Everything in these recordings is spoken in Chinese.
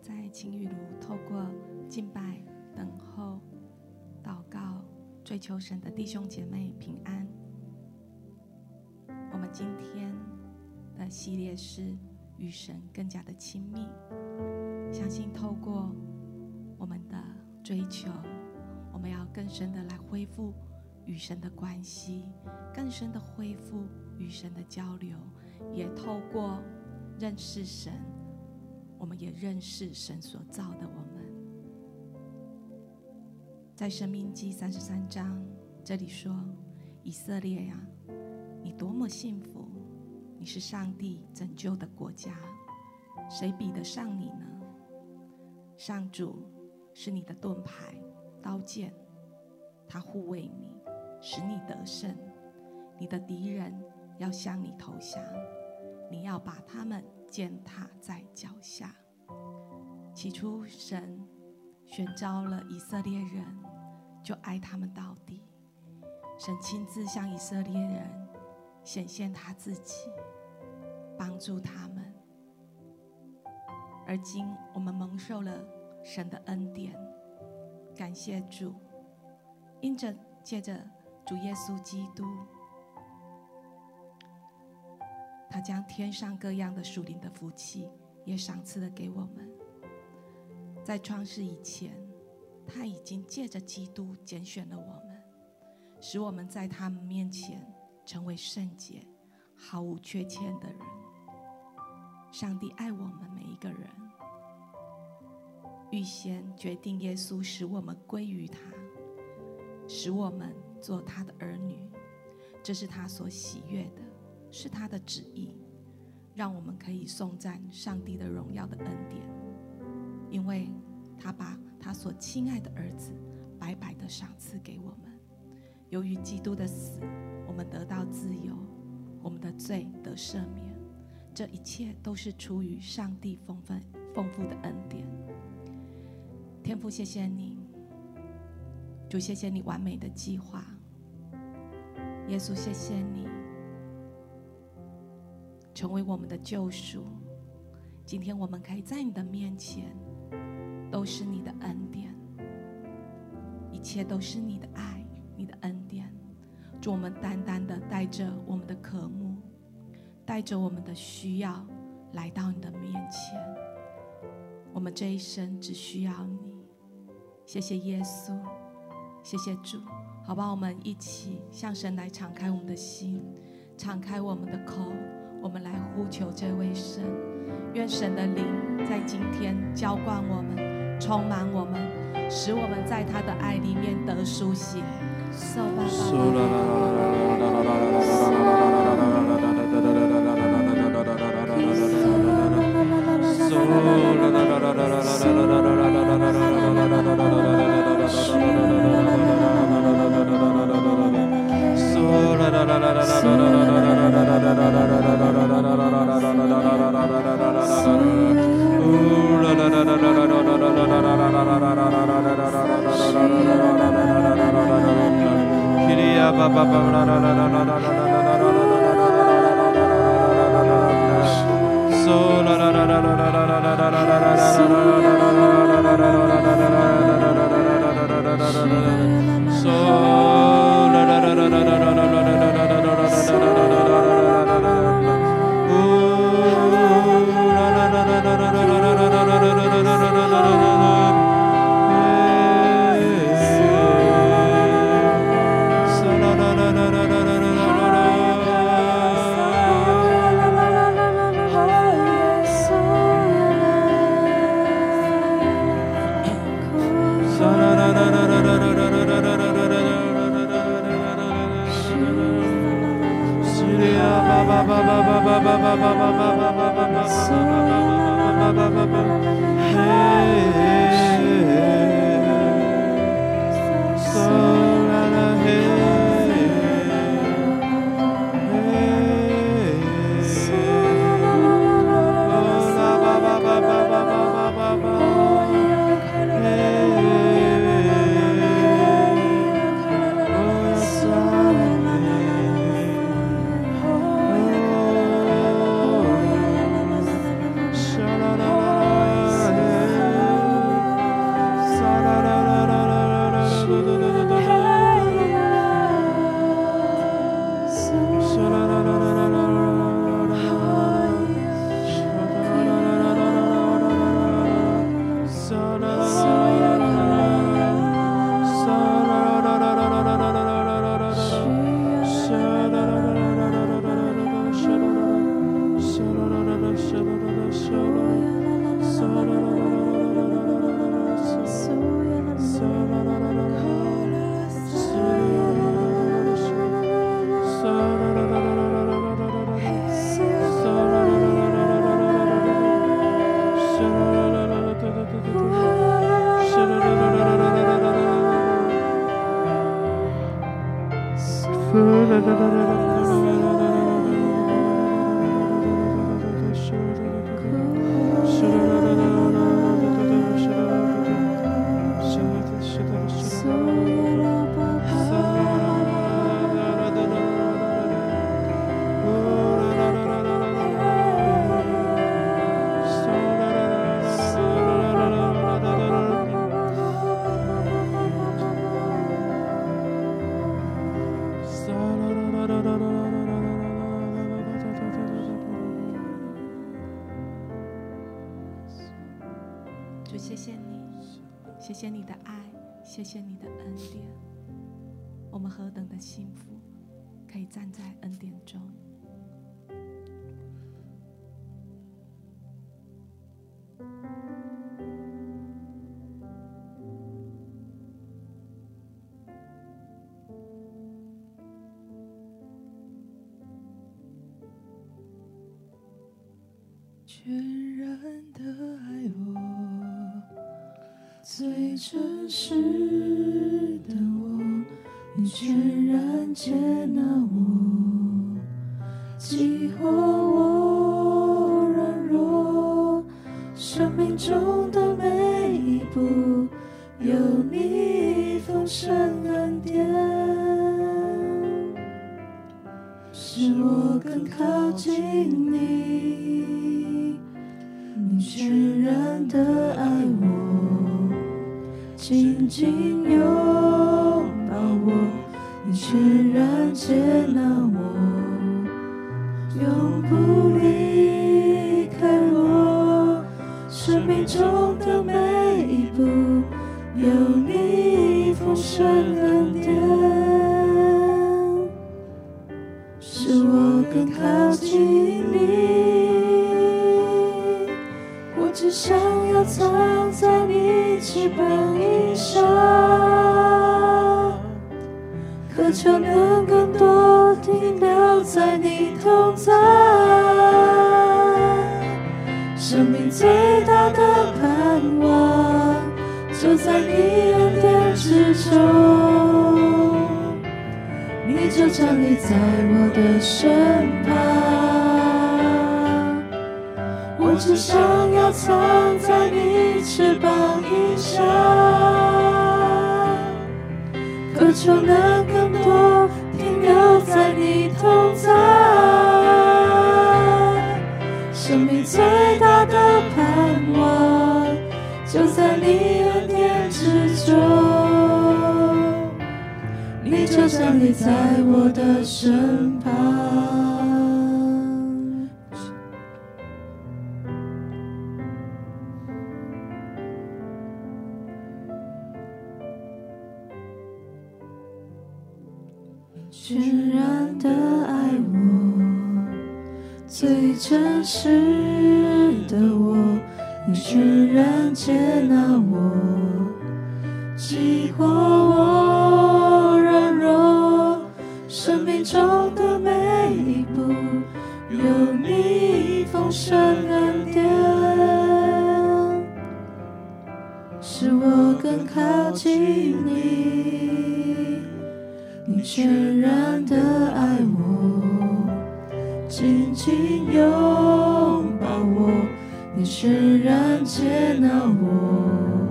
在青玉炉透过敬拜、等候、祷告、追求神的弟兄姐妹平安。我们今天的系列是与神更加的亲密，相信透过我们的追求，我们要更深的来恢复与神的关系，更深的恢复与神的交流，也透过认识神，也认识神所造的我们。在生命记三十三章这里说：“以色列呀，你多么幸福！你是上帝拯救的国家，谁比得上你呢？上主是你的盾牌、刀剑，他护卫你。”使你得胜，你的敌人要向你投降，你要把他们践踏在脚下。起初，神选召了以色列人，就爱他们到底。神亲自向以色列人显现他自己，帮助他们。而今，我们蒙受了神的恩典，感谢主，因着借着。主耶稣基督，他将天上各样的属灵的福气也赏赐了给我们。在创世以前，他已经借着基督拣选了我们，使我们在他们面前成为圣洁、毫无缺欠的人。上帝爱我们每一个人，预先决定耶稣使我们归于他，使我们。做他的儿女，这是他所喜悦的，是他的旨意，让我们可以颂赞上帝的荣耀的恩典，因为他把他所亲爱的儿子白白的赏赐给我们。由于基督的死，我们得到自由，我们的罪得赦免，这一切都是出于上帝丰富丰富的恩典。天父，谢谢你。主，谢谢你完美的计划。耶稣，谢谢你成为我们的救赎。今天我们可以在你的面前，都是你的恩典，一切都是你的爱，你的恩典。主，我们单单的带着我们的渴慕，带着我们的需要来到你的面前。我们这一生只需要你。谢谢耶稣。谢谢主，好吧，我们一起向神来敞开我们的心，敞开我们的口，我们来呼求这位神。愿神的灵在今天浇灌我们，充满我们，使我们在他的爱里面得舒息。ba ba ba 主，谢谢你，谢谢你的爱，谢谢你的恩典。我们何等的幸福，可以站在恩典中。最大的盼望，就在你恩典之中。你就站立在我的身旁。我只想要藏在你翅膀荫下，渴求能更多停留在你同在。生命最，就在你恩典之中。你就站立在我的身旁。全然的爱我，最真实的我，你全然接纳我，激活我软弱，生命中的每一步有你丰盛恩典，使我更靠近你。你全然的爱我，紧紧拥，你全然接纳我，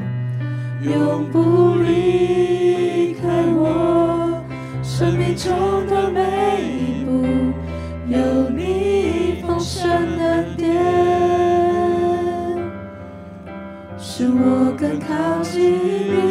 永不离开我。生命中的每一步，有你丰盛恩典，使我更靠近你。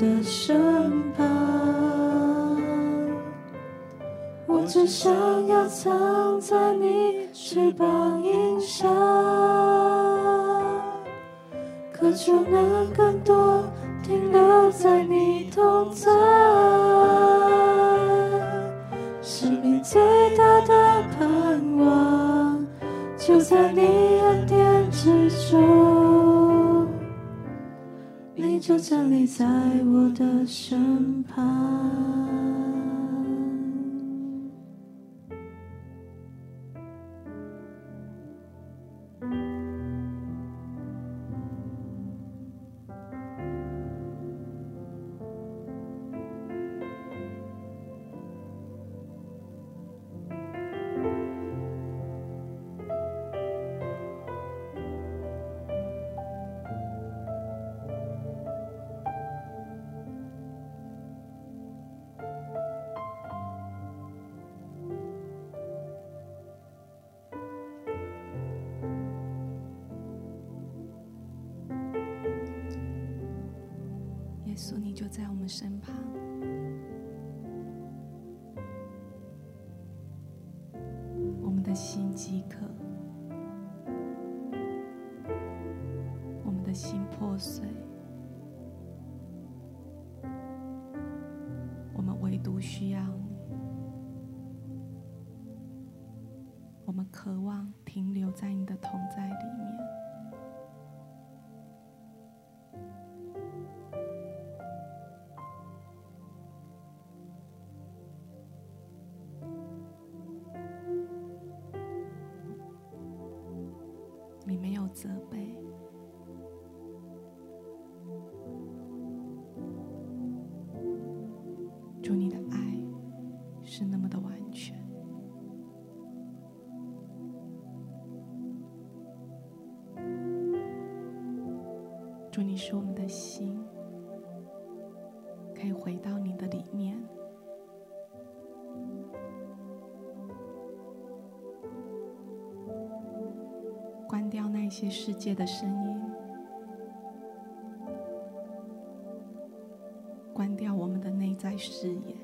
的身旁，我只想要藏在你翅膀荫下，渴求能更多停留在你同在。生命最大的盼望，就在你恩典之中。你就站立在我就在我们身旁，我们的心饥渴，我们的心破碎，我们唯独需要你，我们渴望停留在你的同在里。你使我们的心可以回到你的里面。关掉那些世界的声音，关掉我们的内在视野，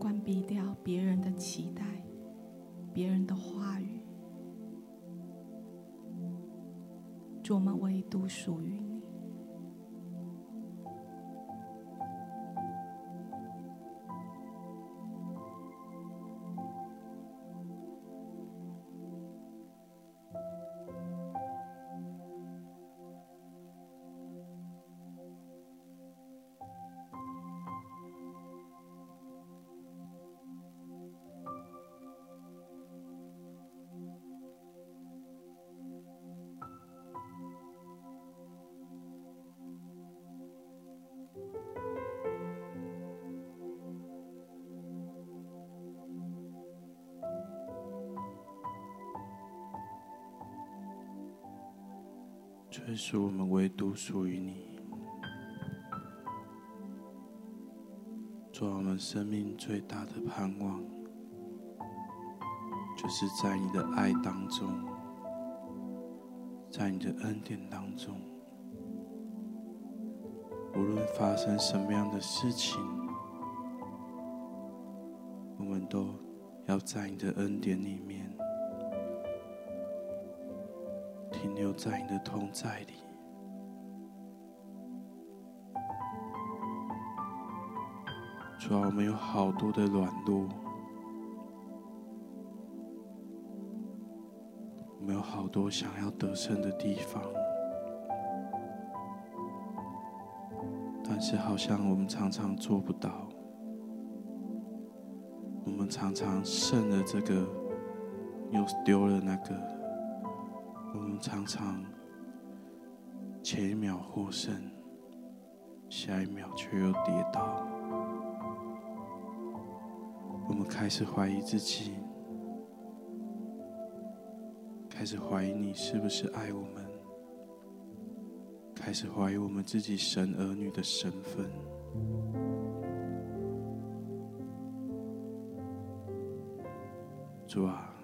关闭掉别人的期待、别人的话语，主，我们唯独属于是我们唯独属于你，做我们生命最大的盼望，就是在你的爱当中，在你的恩典当中，无论发生什么样的事情，我们都要在你的恩典里面。留在你的同在里，主啊，我们有好多的软弱，我们有好多想要得胜的地方，但是好像我们常常做不到，我们常常胜了这个，又丢了那个。我们常常前一秒获胜，下一秒却又跌倒。我们开始怀疑自己，开始怀疑你是不是爱我们，开始怀疑我们自己神儿女的身份。主啊，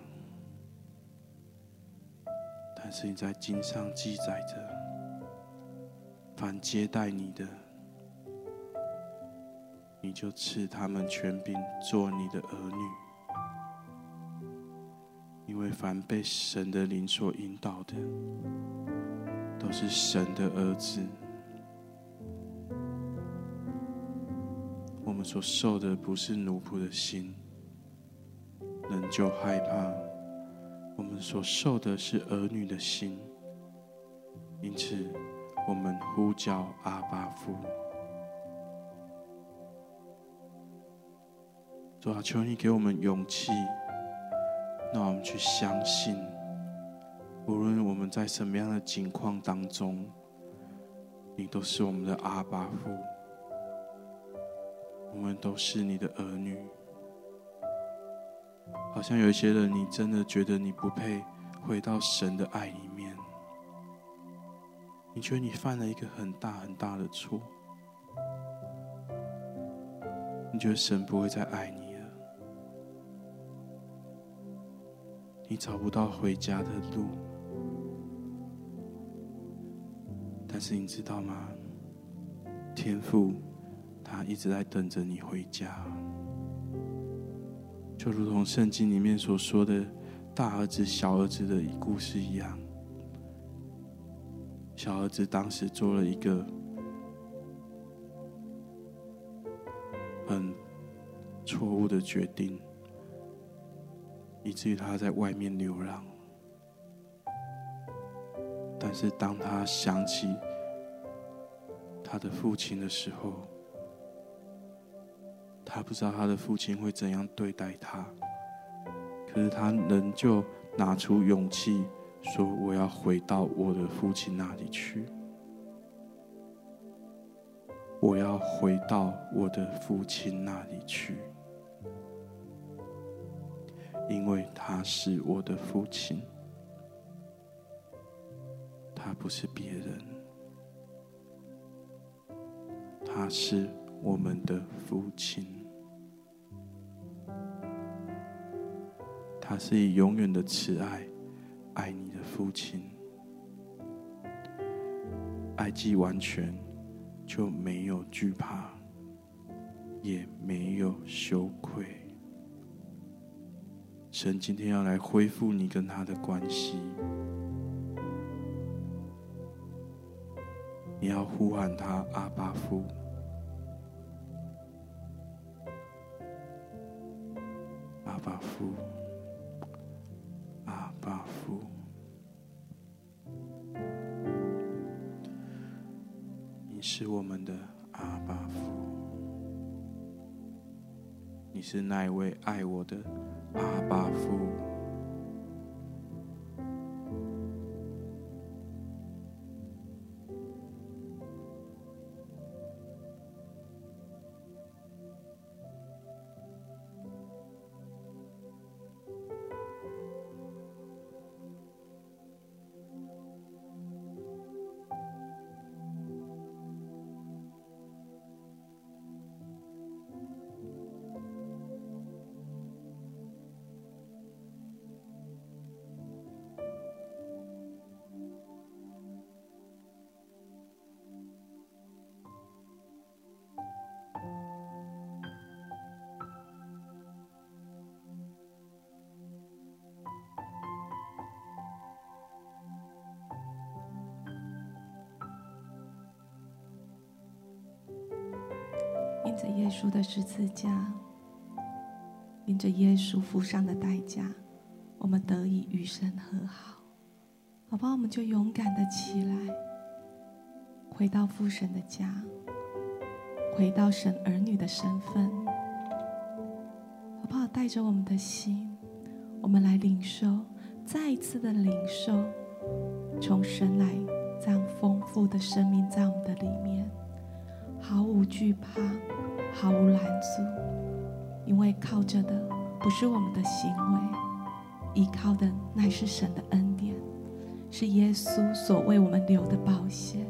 是你在经上记载着，凡接待你的。你就赐他们权柄做你的儿女，因为凡被神的灵所引导的，都是神的儿子。我们所受的不是奴仆的心，仍旧害怕；我们所受的是儿女的心，因此我们呼叫阿巴父。主啊，求你给我们勇气，让我们去相信，无论我们在什么样的境况当中，你都是我们的阿巴父，我们都是你的儿女。好像有一些人，你真的觉得你不配回到神的爱里面，你觉得你犯了一个很大很大的错，你觉得神不会再爱你了。你找不到回家的路，但是你知道吗？天父他一直在等着你回家，就如同圣经里面所说的大儿子、小儿子的故事一样。小儿子当时做了一个很错误的决定。以至于他在外面流浪，但是当他想起他的父亲的时候，他不知道他的父亲会怎样对待他，可是他仍旧拿出勇气说：“我要回到我的父亲那里去，我要回到我的父亲那里去。”因为他是我的父亲，他不是别人，他是我们的父亲，他是以永远的慈爱爱你的父亲，爱既完全，就没有惧怕，也没有羞愧。神今天要来恢复你跟他的关系，你要呼喊他阿巴夫，阿巴夫，父，你是我们的阿爸父。你是那一位爱我的阿爸父。稣的十字架，因着耶稣付上的代价，我们得以与神和好。好吧，我们就勇敢的起来，回到父神的家，回到神儿女的身份。好不好？带着我们的心，我们来领受，再一次的领受，从神来这样丰富的生命在我们的里面。毫无惧怕，毫无拦阻，因为靠着的不是我们的行为，依靠的乃是神的恩典，是耶稣所为我们留的宝血，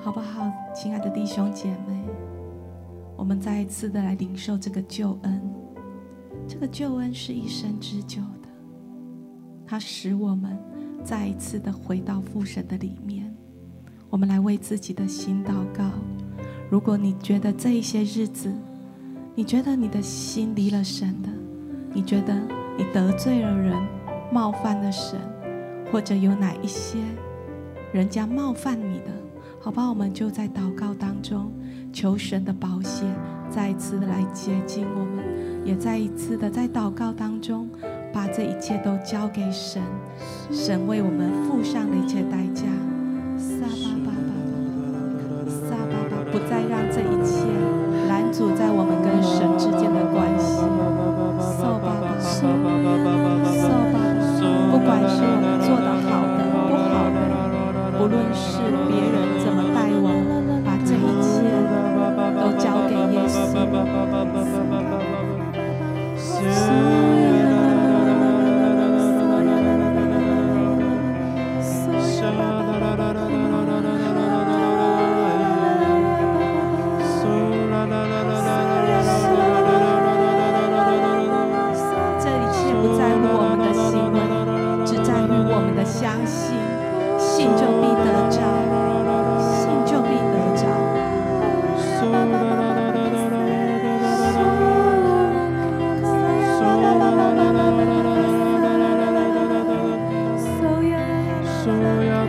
好不好，亲爱的弟兄姐妹？我们再一次的来领受这个救恩，这个救恩是一生之久的，它使我们再一次的回到父神的里面。我们来为自己的心祷告。如果你觉得这一些日子，你觉得你的心离了神的，你觉得你得罪了人，冒犯了神，或者有哪一些人家冒犯你的，好吧，我们就在祷告当中求神的保险再一次的来接近我们，也再一次的在祷告当中把这一切都交给神，神为我们付上了一切代价。不再让这一切拦阻在我们跟神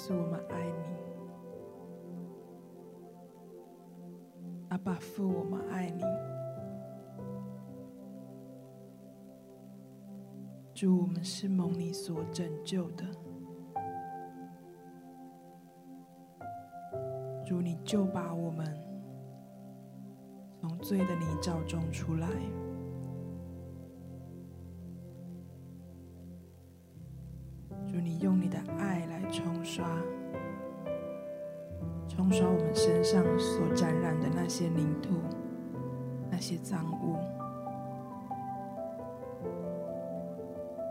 是，我们爱你。阿爸父，我们爱你。主，我们是蒙你所拯救的。主，你就把我们从罪的泥沼中出来。刷，冲刷我们身上所沾染的那些泥土、那些脏物。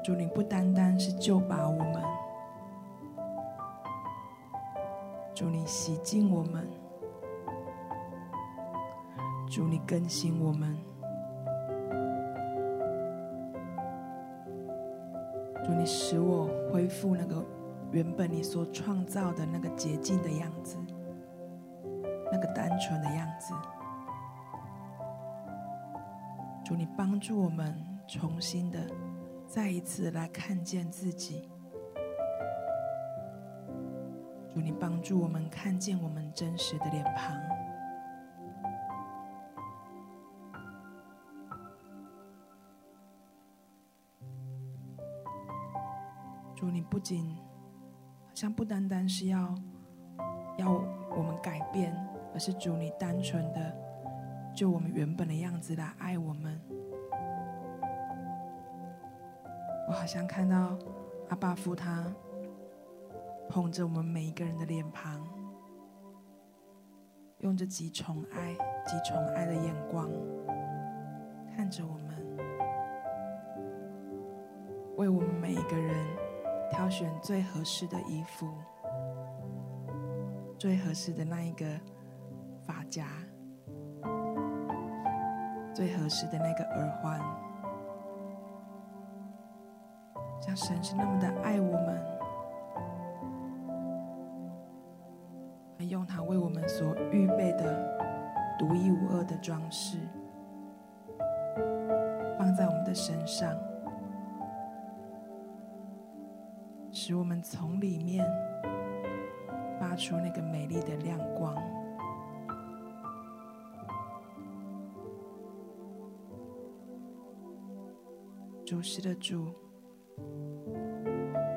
主，你不单单是救拔我们，主，你洗净我们，主，你更新我们。主，你使我恢复那个原本你所创造的那个洁净的样子，那个单纯的样子。主，你帮助我们重新的再一次来看见自己。主，你帮助我们看见我们真实的脸庞。主，你不仅像不单单是要要我们改变，而是主你单纯的就我们原本的样子来爱我们。我好像看到阿爸父他捧着我们每一个人的脸庞，用着极宠爱、极宠爱的眼光看着我们，为我们每一个人挑选最合适的衣服，最合适的那一个发夹。最合适的那个耳环，像神是那么的爱我们，用他为我们所预备的独一无二的装饰，放在我们的身上，使我们从里面发出那个美丽的亮光。主是的主，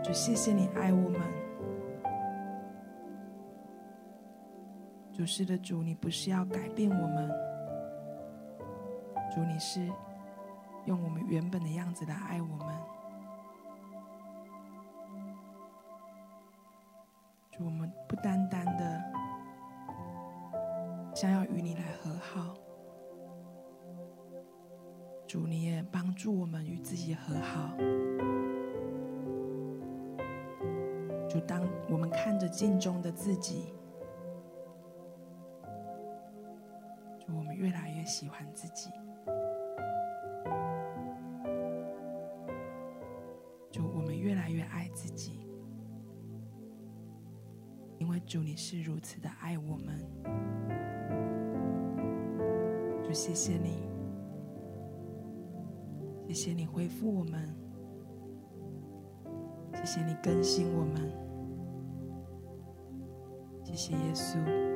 主谢谢你爱我们。主是的主，你不是要改变我们，主你是用我们原本的样子来爱我们。单单的想要与你来和好。主，你也帮助我们与自己和好。主，当我们看着镜中的自己，主，我们越来越喜欢自己。你是如此的爱我们。就，谢谢你。谢谢你恢复我们，谢谢你更新我们，谢谢耶稣。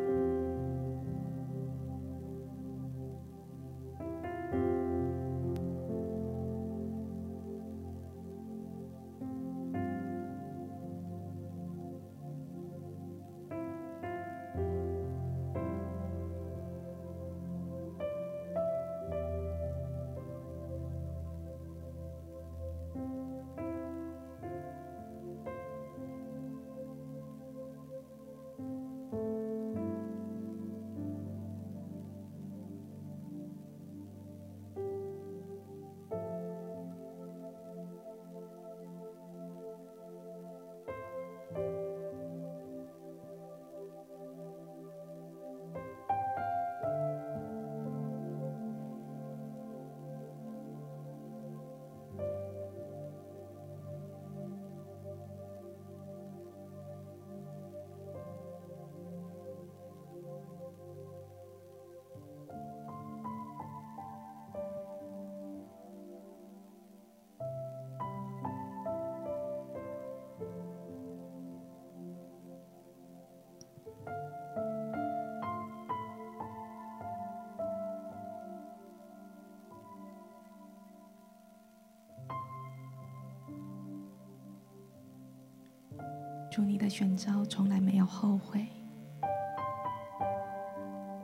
主，你的选择从来没有后悔。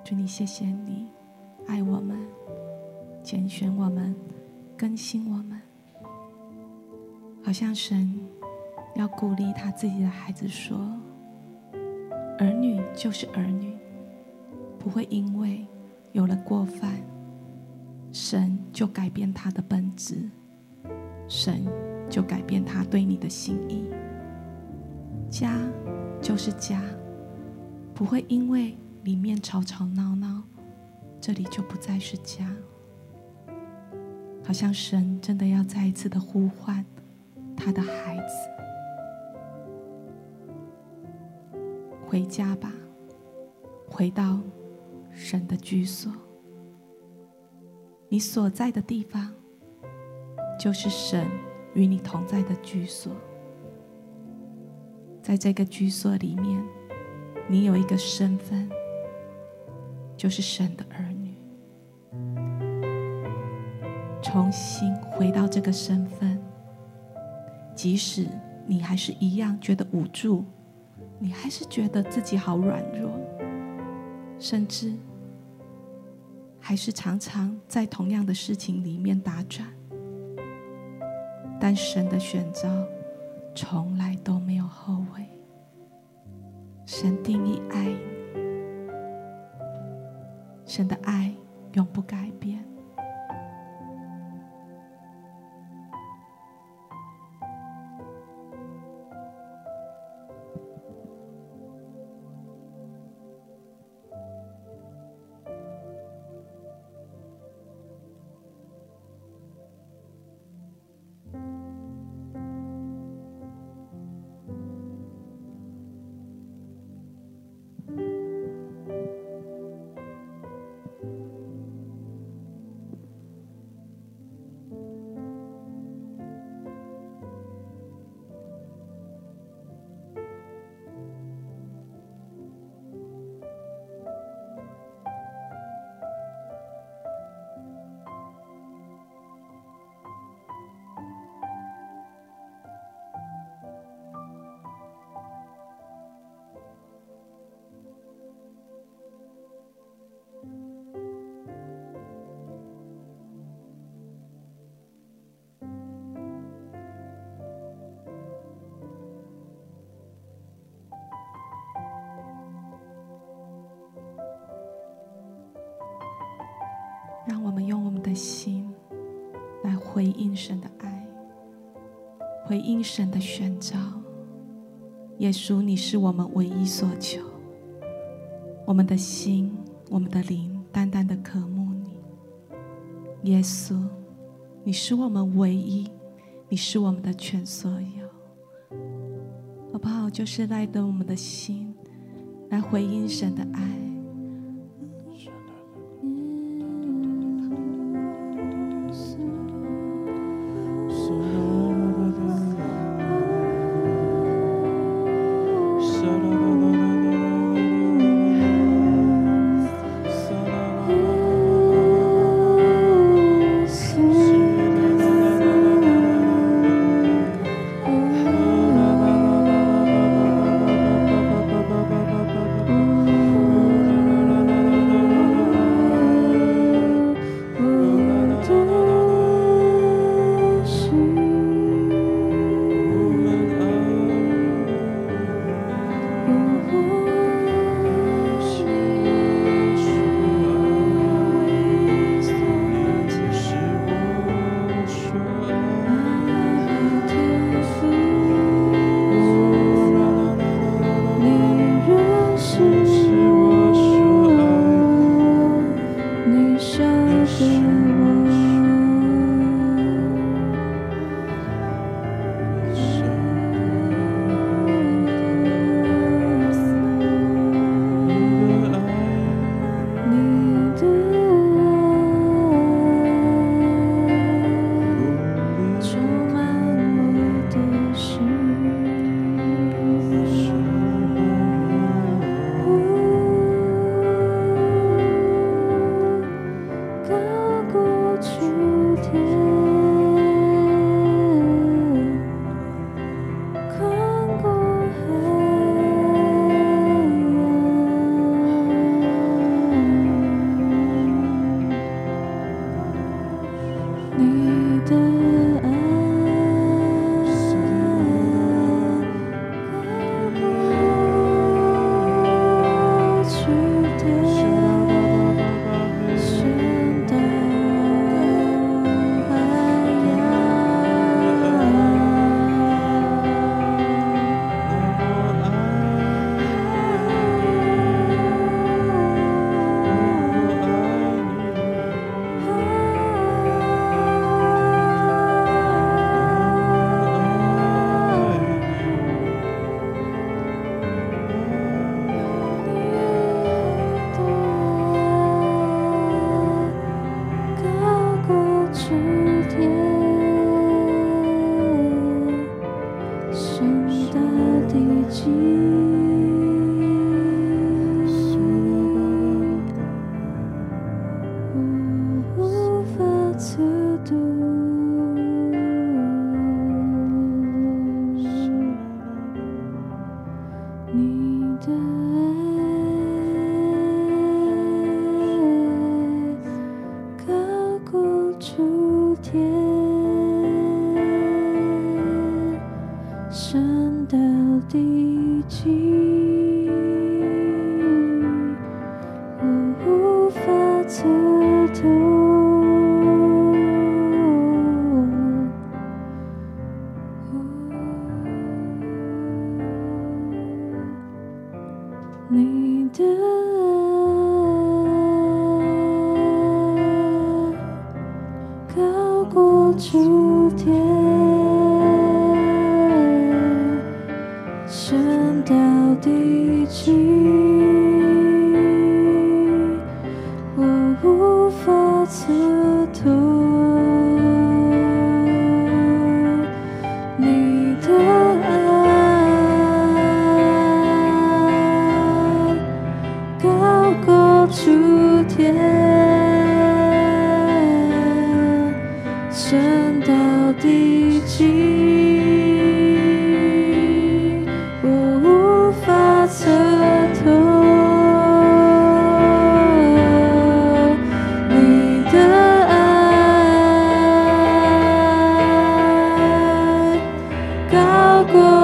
主，你谢谢你爱我们，拣选我们，更新我们，好像神要鼓励他自己的孩子说：“儿女就是儿女，不会因为有了过犯，神就改变他的本质，神就改变他对你的心意。”家就是家，不会因为里面吵吵闹闹，这里就不再是家。好像神真的要再一次的呼唤他的孩子，回家吧，回到神的居所。你所在的地方，就是神与你同在的居所。在这个居所里面，你有一个身份，就是神的儿女。重新回到这个身份，即使你还是一样觉得无助，你还是觉得自己好软弱，甚至还是常常在同样的事情里面打转，但神的选召从来都没有后悔。神定义爱你，神的爱永不改变。让我们用我们的心来回应神的爱，回应神的选召。耶稣，你是我们唯一所求。我们的心，我们的灵，单单的渴慕你。耶稣，你是我们唯一，你是我们的全所有。好不好？就是来等我们的心，来回应神。的爱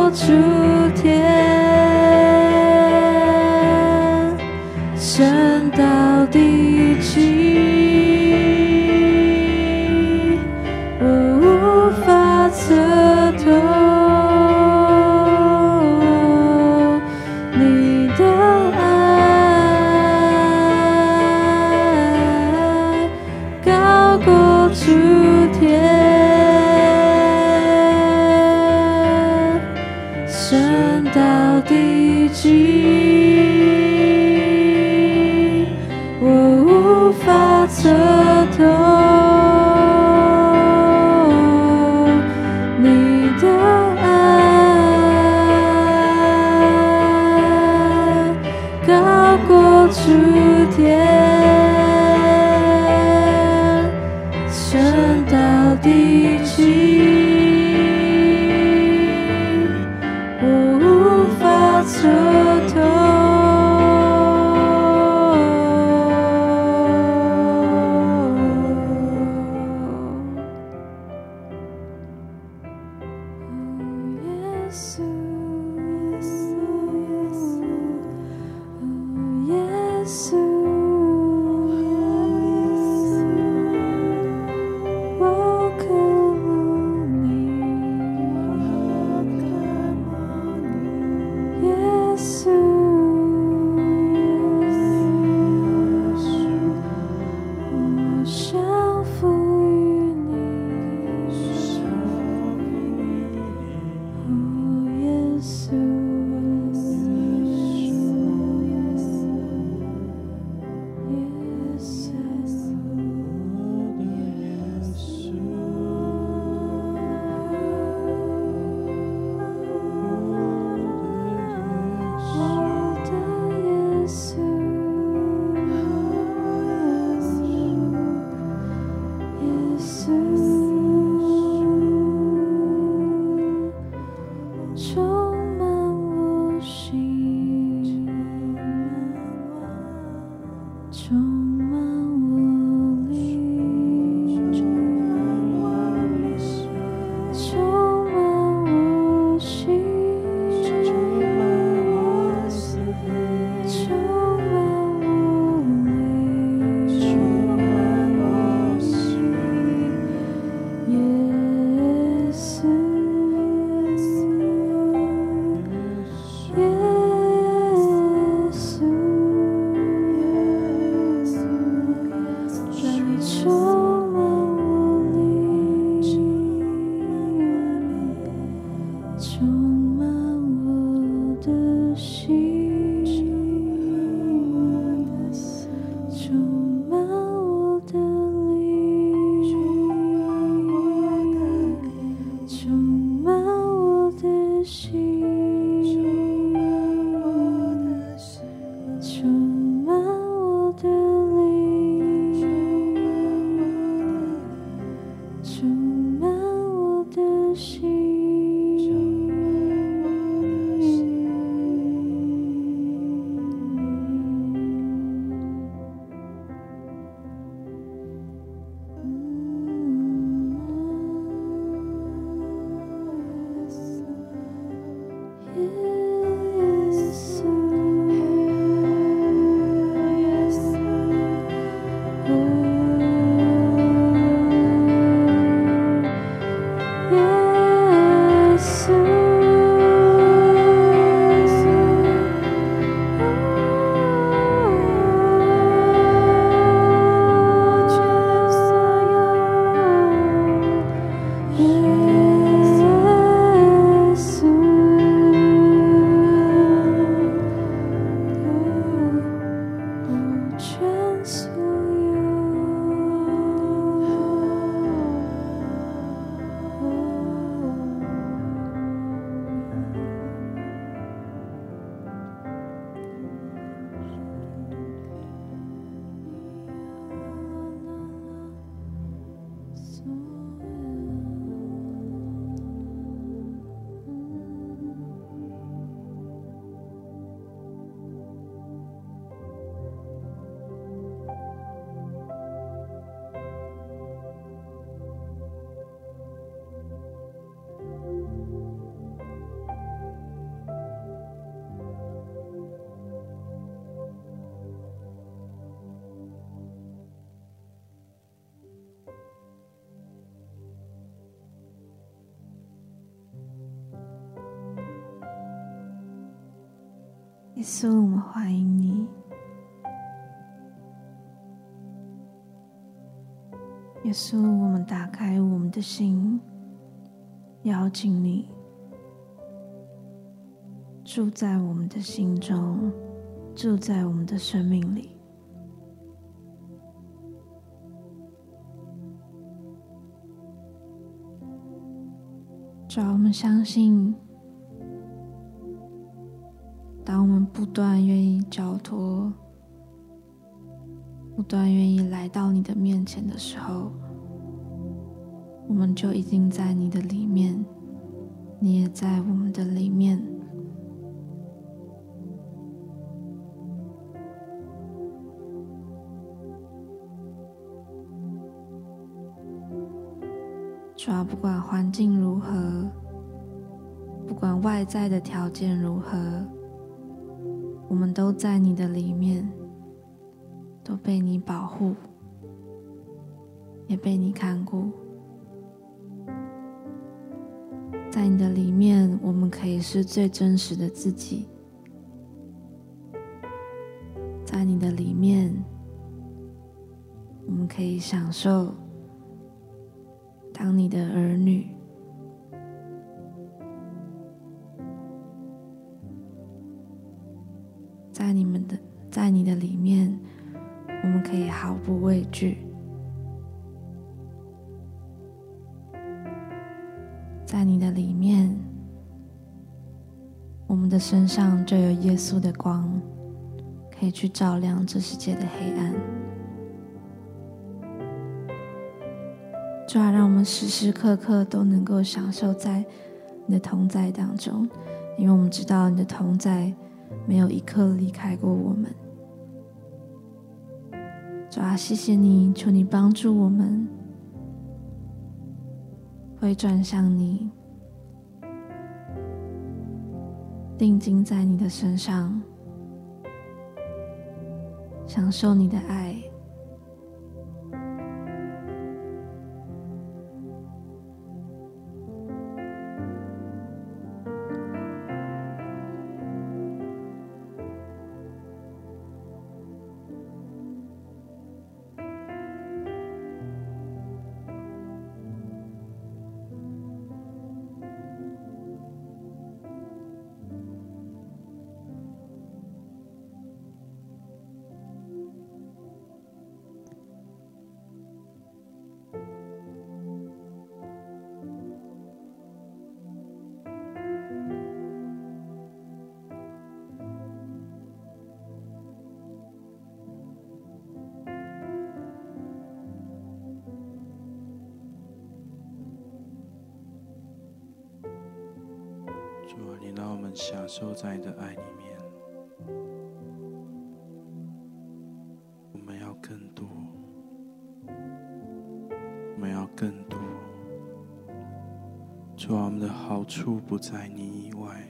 高过诸天，稣，我们欢迎你。耶稣，我们打开我们的心，邀请你住在我们的心中，住在我们的生命里。主啊，我们相信，不断愿意交托。不断愿意来到你的面前的时候，我们就已经在你的里面，你也在我们的里面。主要，不管环境如何，不管外在的条件如何，我们都在你的里面。都被你保护，也被你看顾。在你的里面，我们可以是最真实的自己。在你的里面，我们可以享受当你的儿女。你们的，在你的里面。我们可以毫不畏惧，在你的里面，我们的身上就有耶稣的光，可以去照亮这世界的黑暗。主啊，让我们时时刻刻都能够享受在你的同在当中，因为我们知道你的同在没有一刻离开过我们。主啊，谢谢你，求你帮助我们，会转向你，定睛在你的身上，享受你的爱。受在你的爱里面。我们要更多，我们要更多。主啊，我们的好处不在你以外，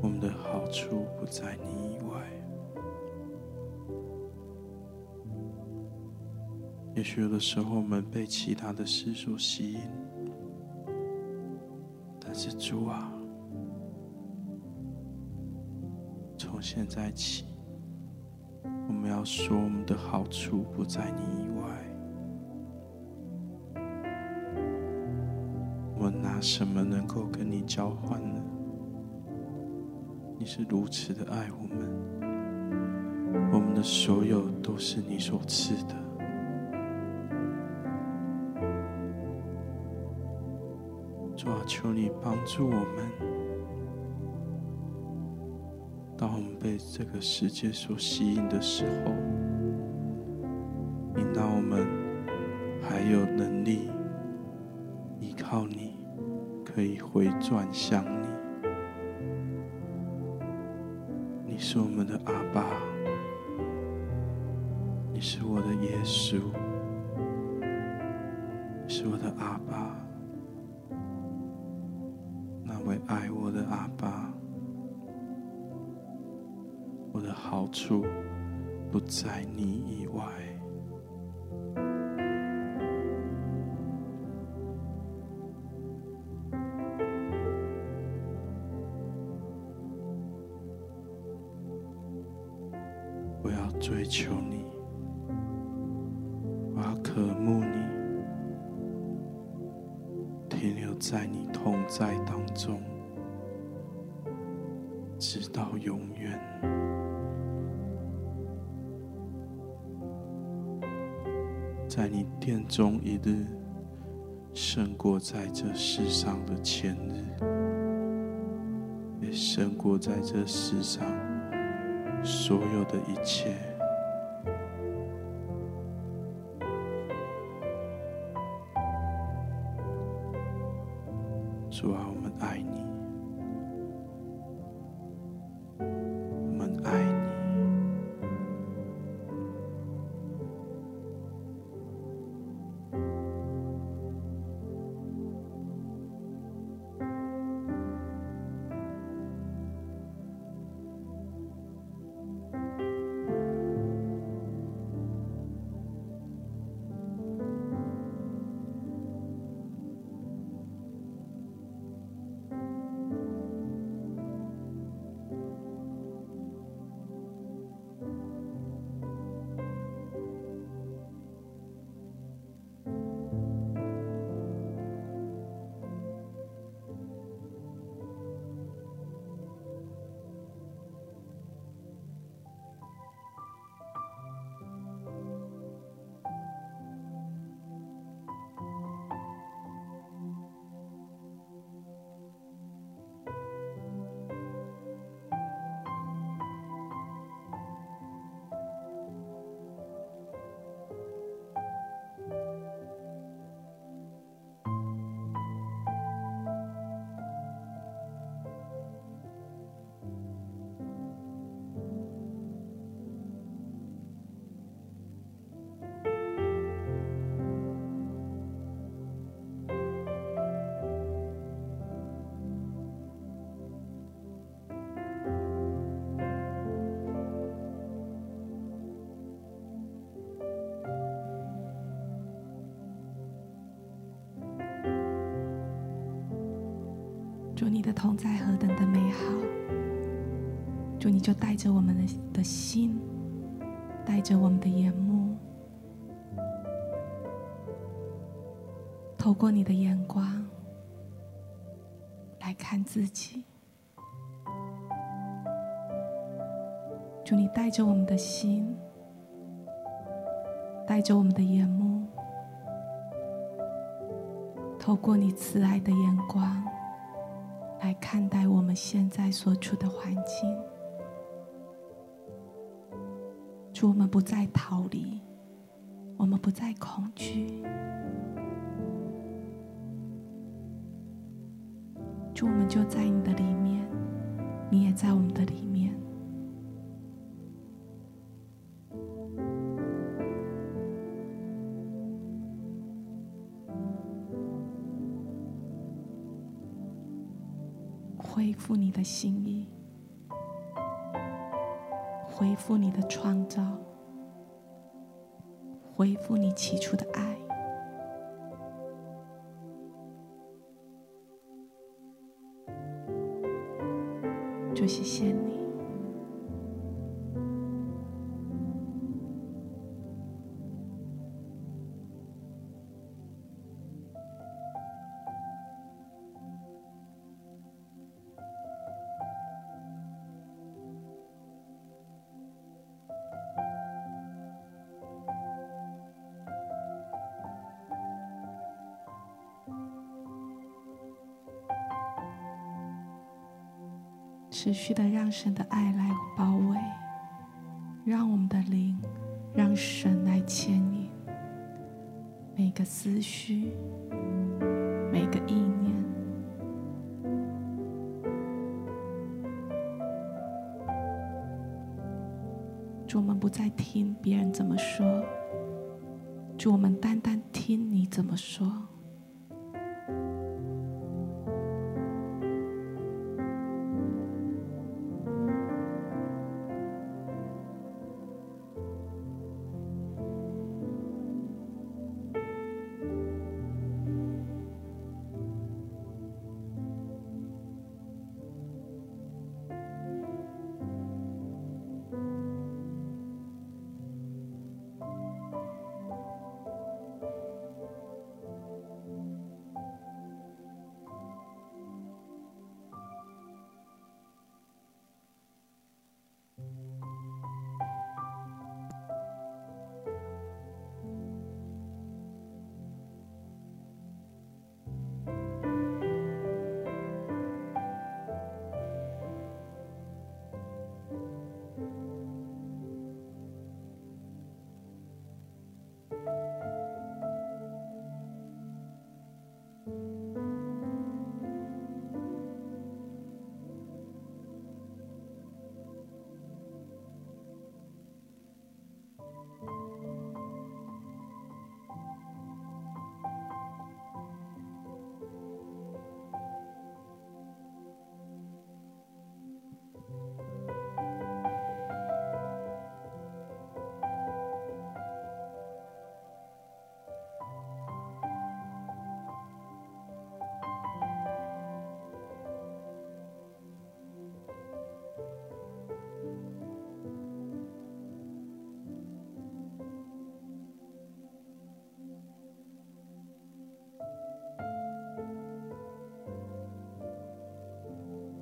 我们的好处不在你以外。也许有的时候，我们被其他的事所吸引。但是主啊，从现在起，我们要说我们的好处不在你以外。我拿什么能够跟你交换呢？你是如此的爱我们，我们的所有都是你所赐的。求你帮助我们。当我们被这个世界所吸引的时候，引导我们还有能力依靠你，可以回转向在你以外。我要追求你我要渴慕你停留在你同在当中直到永远。在你殿中一日，胜过在这世上的千日，也胜过在这世上所有的一切。主啊，你的同在何等的美好！主，你就带着我们的的心，带着我们的眼目，透过你的眼光来看自己。主，你带着我们的心，带着我们的眼目，透过你慈爱的眼光。来看待我们现在所处的环境，主，我们不再逃离，我们不再恐惧，主，我们就在你的里面，你也在我们的里面。复你的心意，恢复你的创造，恢复你起初的爱。主，谢谢。持续的让神的爱来包围，让我们的灵，让神来牵引每个思绪，每个意念。主，我们不再听别人怎么说，主，我们单单听你怎么说。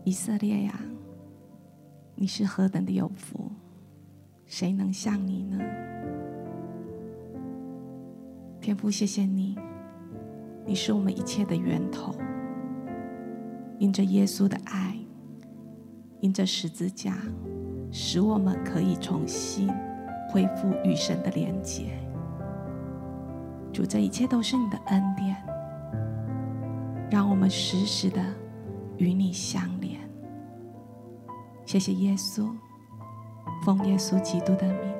以色列呀，你是何等的有福，谁能像你呢？天父，谢谢你，你是我们一切的源头。因着耶稣的爱，因着十字架，使我们可以重新恢复与神的连结。主，这一切都是你的恩典，让我们时时的与你相。谢谢耶稣，奉耶稣基督的名。